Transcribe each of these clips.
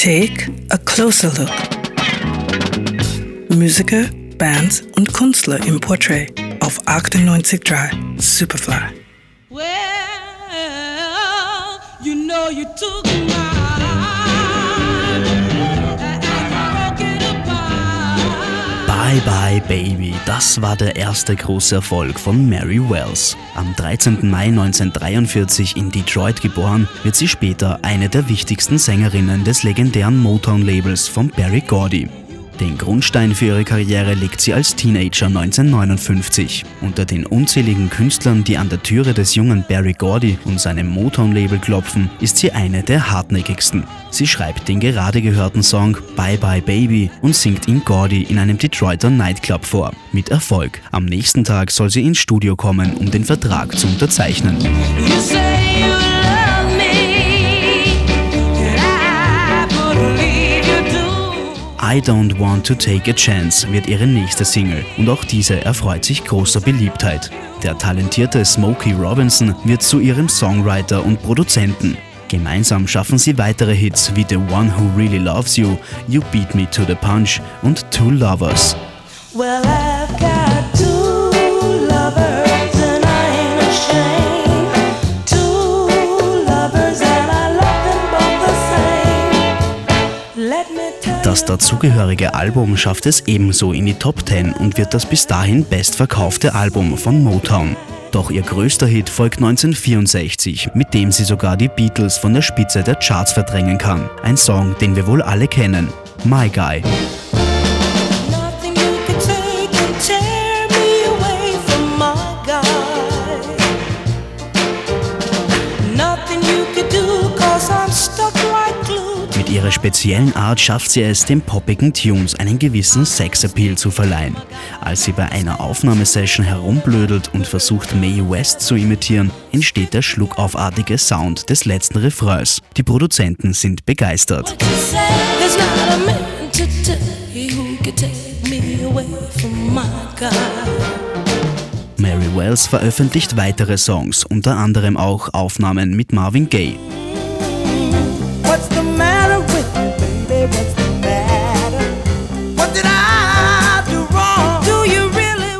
Take a closer look. Musiker, Bands und Künstler im Portrait auf 98.3 Superfly. Well, you know you took my Bye Bye Baby, das war der erste große Erfolg von Mary Wells. Am 13. Mai 1943 in Detroit geboren, wird sie später eine der wichtigsten Sängerinnen des legendären Motown-Labels von Barry Gordy. Den Grundstein für ihre Karriere legt sie als Teenager 1959. Unter den unzähligen Künstlern, die an der Türe des jungen Barry Gordy und seinem Motown-Label klopfen, ist sie eine der hartnäckigsten. Sie schreibt den gerade gehörten Song Bye Bye Baby und singt ihn Gordy in einem Detroiter Nightclub vor. Mit Erfolg. Am nächsten Tag soll sie ins Studio kommen, um den Vertrag zu unterzeichnen. I Don't Want to Take a Chance wird ihre nächste Single und auch diese erfreut sich großer Beliebtheit. Der talentierte Smokey Robinson wird zu ihrem Songwriter und Produzenten. Gemeinsam schaffen sie weitere Hits wie The One Who Really Loves You, You Beat Me to the Punch und Two Lovers. Well, Das dazugehörige Album schafft es ebenso in die Top 10 und wird das bis dahin bestverkaufte Album von Motown. Doch ihr größter Hit folgt 1964, mit dem sie sogar die Beatles von der Spitze der Charts verdrängen kann. Ein Song, den wir wohl alle kennen. My Guy. Ihrer speziellen Art schafft sie es, den poppigen Tunes einen gewissen Sexappeal zu verleihen. Als sie bei einer Aufnahmesession herumblödelt und versucht, Mae West zu imitieren, entsteht der schluckaufartige Sound des letzten Refrains. Die Produzenten sind begeistert. Mary Wells veröffentlicht weitere Songs, unter anderem auch Aufnahmen mit Marvin Gaye. What's the matter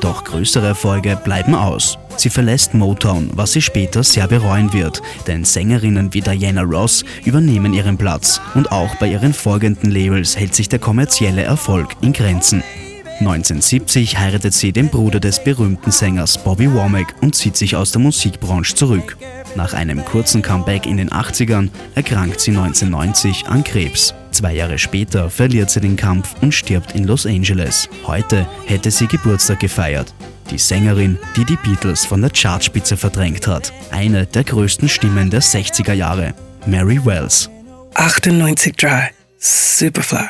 Doch größere Erfolge bleiben aus. Sie verlässt Motown, was sie später sehr bereuen wird, denn Sängerinnen wie Diana Ross übernehmen ihren Platz und auch bei ihren folgenden Labels hält sich der kommerzielle Erfolg in Grenzen. 1970 heiratet sie den Bruder des berühmten Sängers Bobby Womack und zieht sich aus der Musikbranche zurück. Nach einem kurzen Comeback in den 80ern erkrankt sie 1990 an Krebs. Zwei Jahre später verliert sie den Kampf und stirbt in Los Angeles. Heute hätte sie Geburtstag gefeiert. Die Sängerin, die die Beatles von der Chartspitze verdrängt hat. Eine der größten Stimmen der 60er Jahre. Mary Wells. 98.3 Superfly.